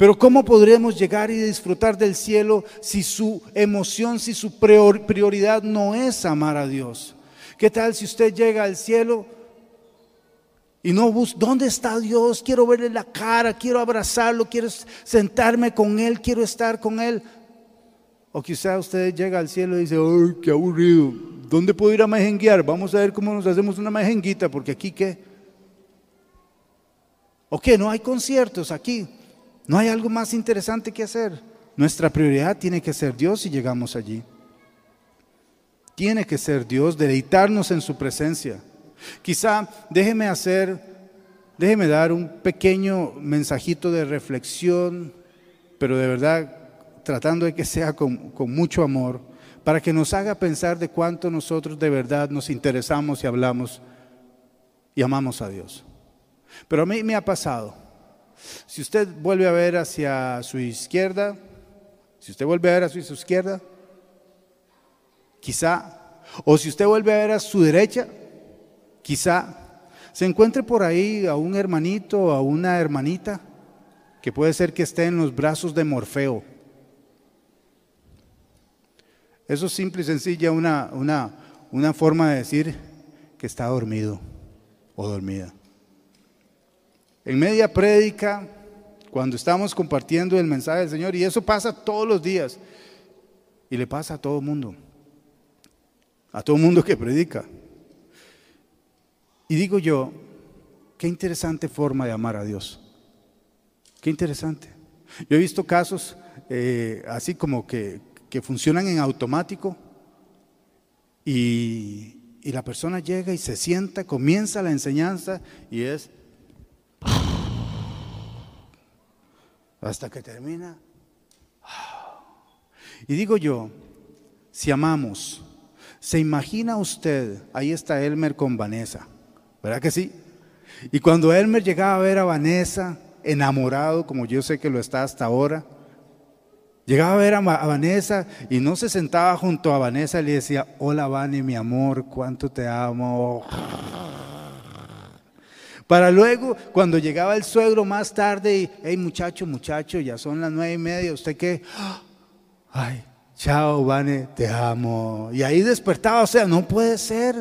Pero ¿cómo podremos llegar y disfrutar del cielo si su emoción, si su prioridad no es amar a Dios? ¿Qué tal si usted llega al cielo y no busca, ¿dónde está Dios? Quiero verle la cara, quiero abrazarlo, quiero sentarme con Él, quiero estar con Él. O quizá usted llega al cielo y dice, ¡ay, qué aburrido! ¿Dónde puedo ir a mejenguear? Vamos a ver cómo nos hacemos una mejenguita, porque aquí qué. ¿O qué? No hay conciertos aquí. No hay algo más interesante que hacer. Nuestra prioridad tiene que ser Dios si llegamos allí. Tiene que ser Dios, deleitarnos en su presencia. Quizá déjeme hacer, déjeme dar un pequeño mensajito de reflexión, pero de verdad tratando de que sea con, con mucho amor, para que nos haga pensar de cuánto nosotros de verdad nos interesamos y hablamos y amamos a Dios. Pero a mí me ha pasado si usted vuelve a ver hacia su izquierda, si usted vuelve a ver hacia su izquierda, quizá, o si usted vuelve a ver a su derecha, quizá se encuentre por ahí a un hermanito a una hermanita que puede ser que esté en los brazos de Morfeo. Eso es simple y sencilla una, una, una forma de decir que está dormido o dormida. En media prédica, cuando estamos compartiendo el mensaje del Señor, y eso pasa todos los días, y le pasa a todo el mundo, a todo el mundo que predica. Y digo yo, qué interesante forma de amar a Dios. Qué interesante. Yo he visto casos eh, así como que, que, funcionan en automático y, y la persona llega y se sienta, comienza la enseñanza y es hasta que termina. Y digo yo, si amamos, ¿se imagina usted? Ahí está Elmer con Vanessa, ¿verdad que sí? Y cuando Elmer llegaba a ver a Vanessa, enamorado, como yo sé que lo está hasta ahora, llegaba a ver a, Vanessa y no se sentaba junto a Vanessa y le decía, hola Vane, mi amor, cuánto te amo. Para luego, cuando llegaba el suegro más tarde y, hey muchacho, muchacho, ya son las nueve y media, ¿usted qué? Ay, chao, Vane, te amo. Y ahí despertaba, o sea, no puede ser.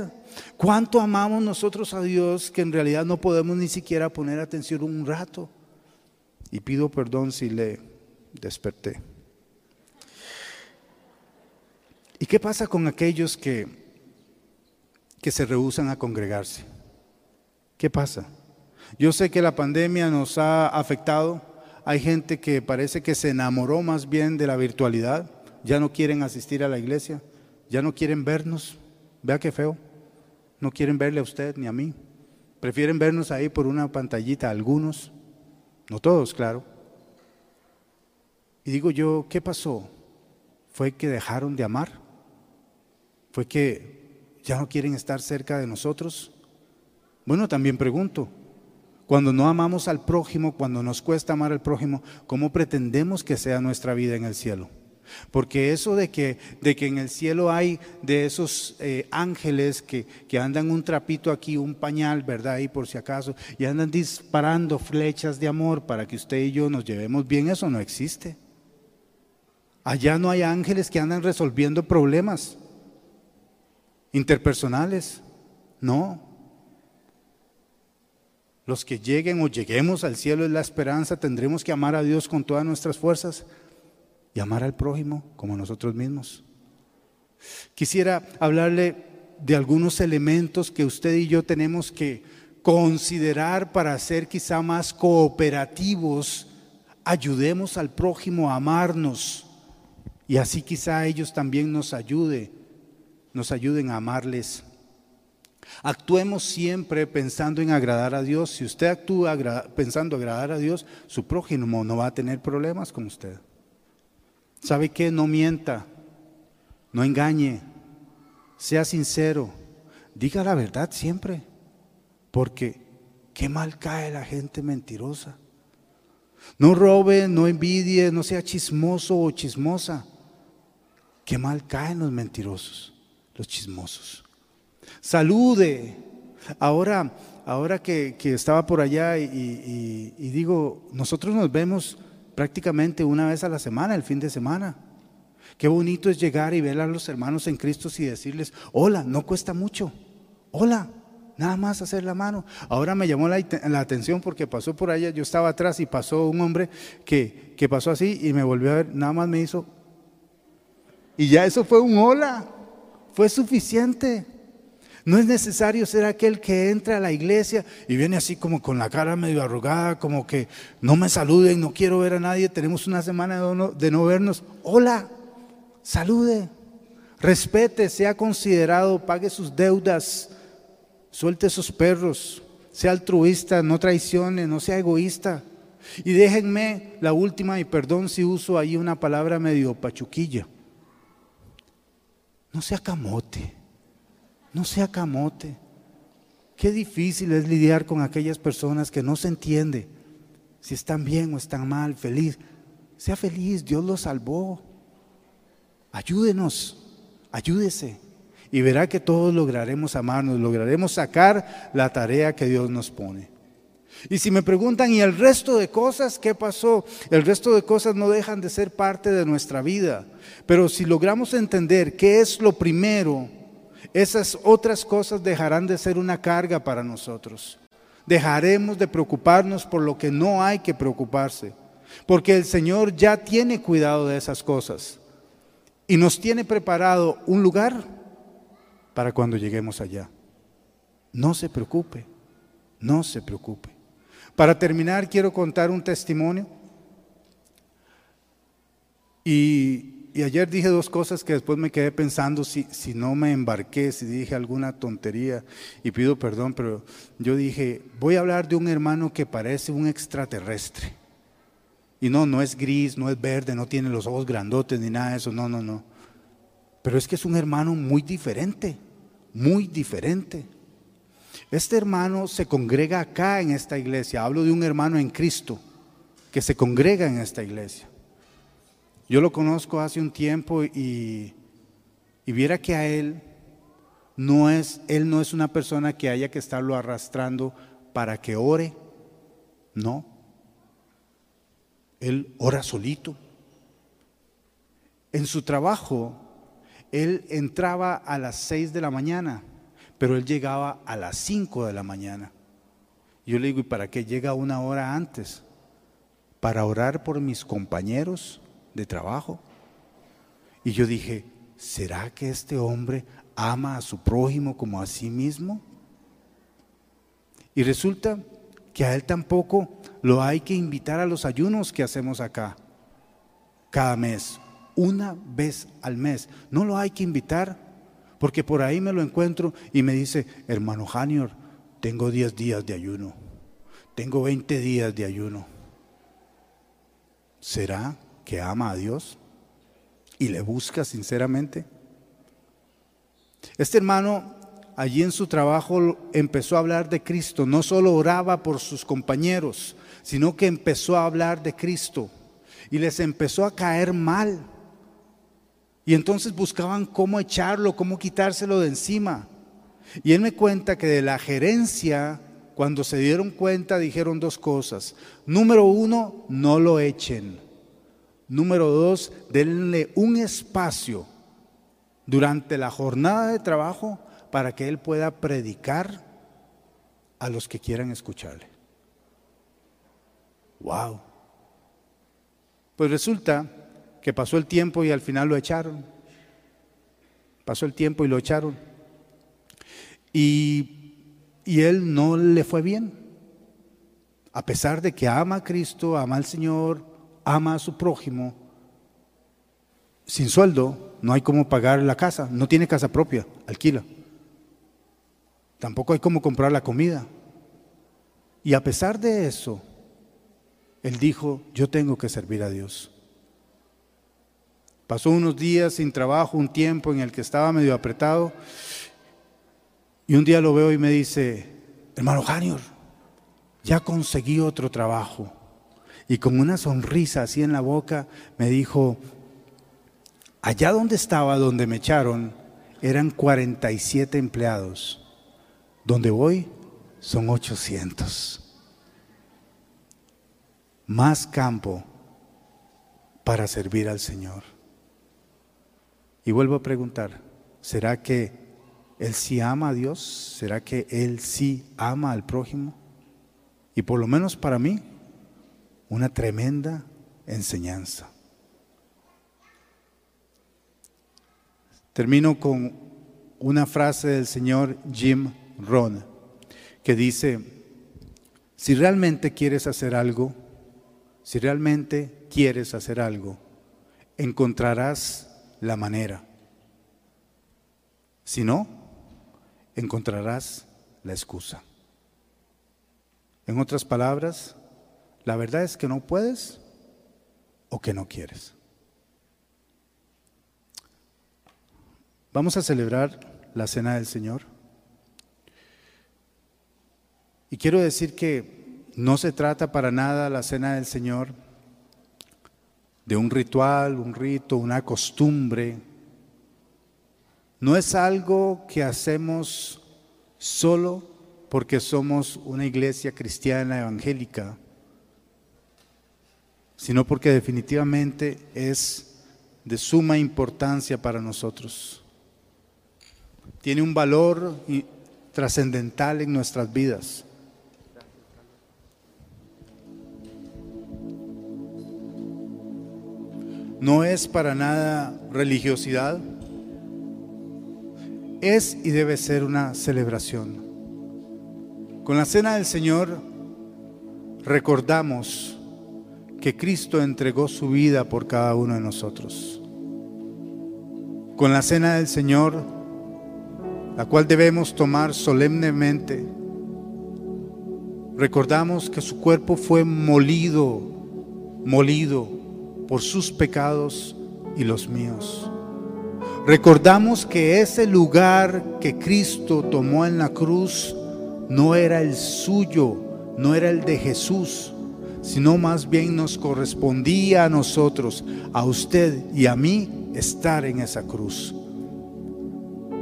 ¿Cuánto amamos nosotros a Dios que en realidad no podemos ni siquiera poner atención un rato? Y pido perdón si le desperté. ¿Y qué pasa con aquellos que, que se rehusan a congregarse? ¿Qué pasa? Yo sé que la pandemia nos ha afectado. Hay gente que parece que se enamoró más bien de la virtualidad. Ya no quieren asistir a la iglesia. Ya no quieren vernos. Vea qué feo. No quieren verle a usted ni a mí. Prefieren vernos ahí por una pantallita, algunos. No todos, claro. Y digo yo, ¿qué pasó? ¿Fue que dejaron de amar? ¿Fue que ya no quieren estar cerca de nosotros. Bueno, también pregunto, cuando no amamos al prójimo, cuando nos cuesta amar al prójimo, ¿cómo pretendemos que sea nuestra vida en el cielo? Porque eso de que, de que en el cielo hay de esos eh, ángeles que, que, andan un trapito aquí, un pañal, ¿verdad? Ahí por si acaso, y andan disparando flechas de amor para que usted y yo nos llevemos bien, eso no existe. Allá no hay ángeles que andan resolviendo problemas interpersonales, no. Los que lleguen o lleguemos al cielo es la esperanza, tendremos que amar a Dios con todas nuestras fuerzas y amar al prójimo como nosotros mismos. Quisiera hablarle de algunos elementos que usted y yo tenemos que considerar para ser quizá más cooperativos. Ayudemos al prójimo a amarnos y así quizá ellos también nos ayude, nos ayuden a amarles. Actuemos siempre pensando en agradar a Dios. Si usted actúa pensando agradar a Dios, su prójimo no va a tener problemas con usted. ¿Sabe qué? No mienta, no engañe, sea sincero, diga la verdad siempre, porque qué mal cae la gente mentirosa. No robe, no envidie, no sea chismoso o chismosa. Qué mal caen los mentirosos, los chismosos. Salude. Ahora, ahora que, estaba por allá y digo, nosotros nos vemos prácticamente una vez a la semana, el fin de semana. Qué bonito es llegar y ver a los hermanos en Cristo y decirles, hola, no cuesta mucho, hola, nada más hacer la mano. Ahora me llamó la, atención porque pasó por allá, yo estaba atrás y pasó un hombre que, que pasó así y me volvió a ver, nada más me hizo, y ya eso fue un hola, fue suficiente. No es necesario ser aquel que entra a la iglesia y viene así como con la cara medio arrugada, como que no me saluden, no quiero ver a nadie, tenemos una semana de no, vernos. Hola, salude, respete, sea considerado, pague sus deudas, suelte sus perros, sea altruista, no traicione, no sea egoísta. Y déjenme la última, y perdón si uso ahí una palabra medio pachuquilla. No sea camote. No sea camote. Qué difícil es lidiar con aquellas personas que no se entiende si están bien o están mal, feliz. Sea feliz, Dios los salvó. Ayúdenos, ayúdese. Y verá que todos lograremos amarnos, lograremos sacar la tarea que Dios nos pone. Y si me preguntan, ¿y el resto de cosas qué pasó? El resto de cosas no dejan de ser parte de nuestra vida. Pero si logramos entender qué es lo primero, esas otras cosas dejarán de ser una carga para nosotros. Dejaremos de preocuparnos por lo que no hay que preocuparse, porque el Señor ya tiene cuidado de esas cosas y nos tiene preparado un lugar para cuando lleguemos allá. No se preocupe, no se preocupe. Para terminar, quiero contar un testimonio. Y y ayer dije dos cosas que después me quedé pensando si, si no me embarqué, si dije alguna tontería y pido perdón, pero yo dije, voy a hablar de un hermano que parece un extraterrestre. Y no, no es gris, no es verde, no tiene los ojos grandotes ni nada de eso, no, no, no. Pero es que es un hermano muy diferente, muy diferente. Este hermano se congrega acá en esta iglesia, hablo de un hermano en Cristo que se congrega en esta iglesia. Yo lo conozco hace un tiempo y, viera que a él no es, él no es una persona que haya que estarlo arrastrando para que ore. No. Él ora solito. En su trabajo, él entraba a las seis de la mañana, pero él llegaba a las cinco de la mañana. Yo le digo, ¿y para qué llega una hora antes? Para orar por mis compañeros de trabajo. Y yo dije, ¿será que este hombre ama a su prójimo como a sí mismo? Y resulta que a él tampoco lo hay que invitar a los ayunos que hacemos acá, cada mes, una vez al mes. No lo hay que invitar, porque por ahí me lo encuentro y me dice, hermano Janior, tengo 10 días de ayuno, tengo 20 días de ayuno. ¿Será que ama a Dios y le busca sinceramente? Este hermano allí en su trabajo empezó a hablar de Cristo, no solo oraba por sus compañeros, sino que empezó a hablar de Cristo y les empezó a caer mal. Y entonces buscaban cómo echarlo, cómo quitárselo de encima. Y él me cuenta que de la gerencia, cuando se dieron cuenta, dijeron dos cosas. Número uno, no lo echen. Número dos, denle un espacio durante la jornada de trabajo para que él pueda predicar a los que quieran escucharle. Wow. Pues resulta que pasó el tiempo y al final lo echaron. Pasó el tiempo y lo echaron. Y, y él no le fue bien. A pesar de que ama a Cristo, ama al Señor, ama a su prójimo, sin sueldo no hay cómo pagar la casa, no tiene casa propia, alquila. Tampoco hay cómo comprar la comida. Y a pesar de eso, él dijo, yo tengo que servir a Dios. Pasó unos días sin trabajo, un tiempo en el que estaba medio apretado, y un día lo veo y me dice, hermano Janior, ya conseguí otro trabajo. Y con una sonrisa así en la boca me dijo, allá donde estaba, donde me echaron, eran 47 empleados. Donde voy son 800 más campo para servir al Señor. Y vuelvo a preguntar, ¿será que Él sí ama a Dios? ¿Será que Él sí ama al prójimo? Y por lo menos para mí, una tremenda enseñanza. Termino con una frase del señor Jim Rohn que dice, si realmente quieres hacer algo, si realmente quieres hacer algo, encontrarás la manera. Si no, encontrarás la excusa. En otras palabras, la verdad es que no puedes o que no quieres. Vamos a celebrar la cena del Señor. Y quiero decir que no se trata para nada la cena del Señor de un ritual, un rito, una costumbre. No es algo que hacemos solo porque somos una iglesia cristiana evangélica, sino porque definitivamente es de suma importancia para nosotros. Tiene un valor trascendental en nuestras vidas. no es para nada religiosidad, es y debe ser una celebración. Con la cena del Señor recordamos que Cristo entregó su vida por cada uno de nosotros. Con la cena del Señor, la cual debemos tomar solemnemente, recordamos que su cuerpo fue molido, molido por sus pecados y los míos. Recordamos que ese lugar que Cristo tomó en la cruz no era el suyo, no era el de Jesús, sino más bien nos correspondía a nosotros, a usted y a mí, estar en esa cruz.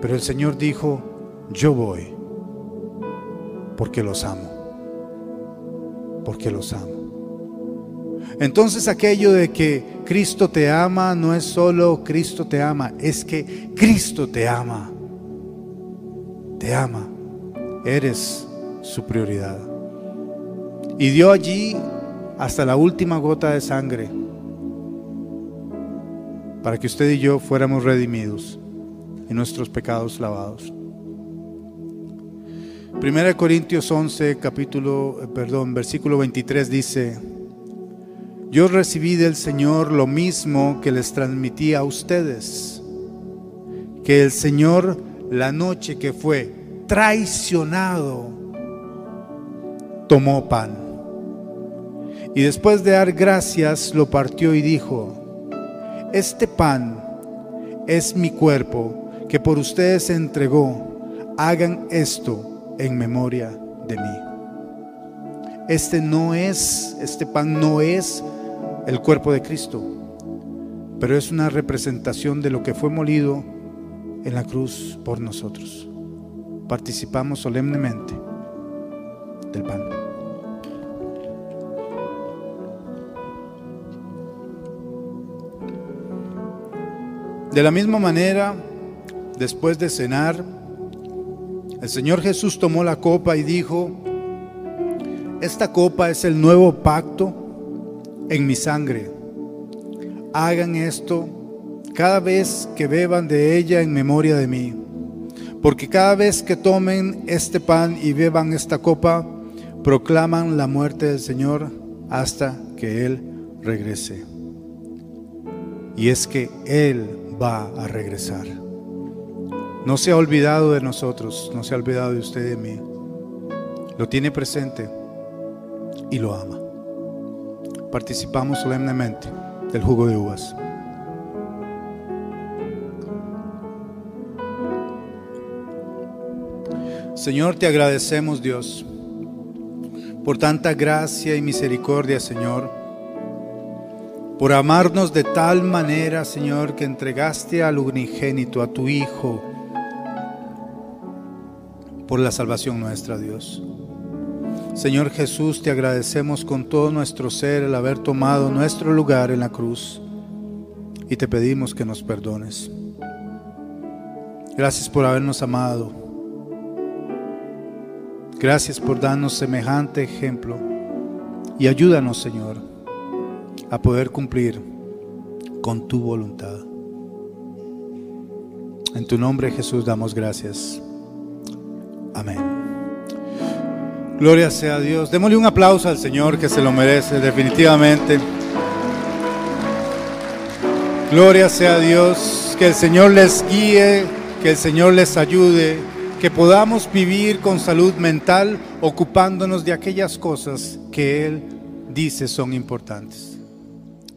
Pero el Señor dijo, yo voy, porque los amo, porque los amo. Entonces aquello de que Cristo te ama no es solo Cristo te ama, es que Cristo te ama. Te ama. Eres su prioridad. Y dio allí hasta la última gota de sangre para que usted y yo fuéramos redimidos y nuestros pecados lavados. Primera Corintios 11, capítulo, eh, perdón, versículo 23 dice, yo recibí del Señor lo mismo que les transmití a ustedes, que el Señor la noche que fue traicionado tomó pan y después de dar gracias lo partió y dijo, este pan es mi cuerpo que por ustedes se entregó, hagan esto en memoria de mí. Este no es, este pan no es el cuerpo de Cristo, pero es una representación de lo que fue molido en la cruz por nosotros. Participamos solemnemente del pan. De la misma manera, después de cenar, el Señor Jesús tomó la copa y dijo, esta copa es el nuevo pacto en mi sangre. Hagan esto cada vez que beban de ella en memoria de mí. Porque cada vez que tomen este pan y beban esta copa, proclaman la muerte del Señor hasta que Él regrese. Y es que Él va a regresar. No se ha olvidado de nosotros, no se ha olvidado de usted y de mí. Lo tiene presente y lo ama. Participamos solemnemente del jugo de uvas. Señor, te agradecemos Dios por tanta gracia y misericordia, Señor por amarnos de tal manera, Señor, que entregaste al unigénito, a tu Hijo, por la salvación nuestra, Dios. Señor Jesús, te agradecemos con todo nuestro ser el haber tomado nuestro lugar en la cruz y te pedimos que nos perdones. Gracias por habernos amado. Gracias por darnos semejante ejemplo y ayúdanos, Señor, a poder cumplir con tu voluntad. En tu nombre Jesús damos gracias. Amén. Gloria sea a Dios. Démosle un aplauso al Señor que se lo merece definitivamente. Gloria sea a Dios. Que el Señor les guíe, que el Señor les ayude, que podamos vivir con salud mental ocupándonos de aquellas cosas que Él dice son importantes.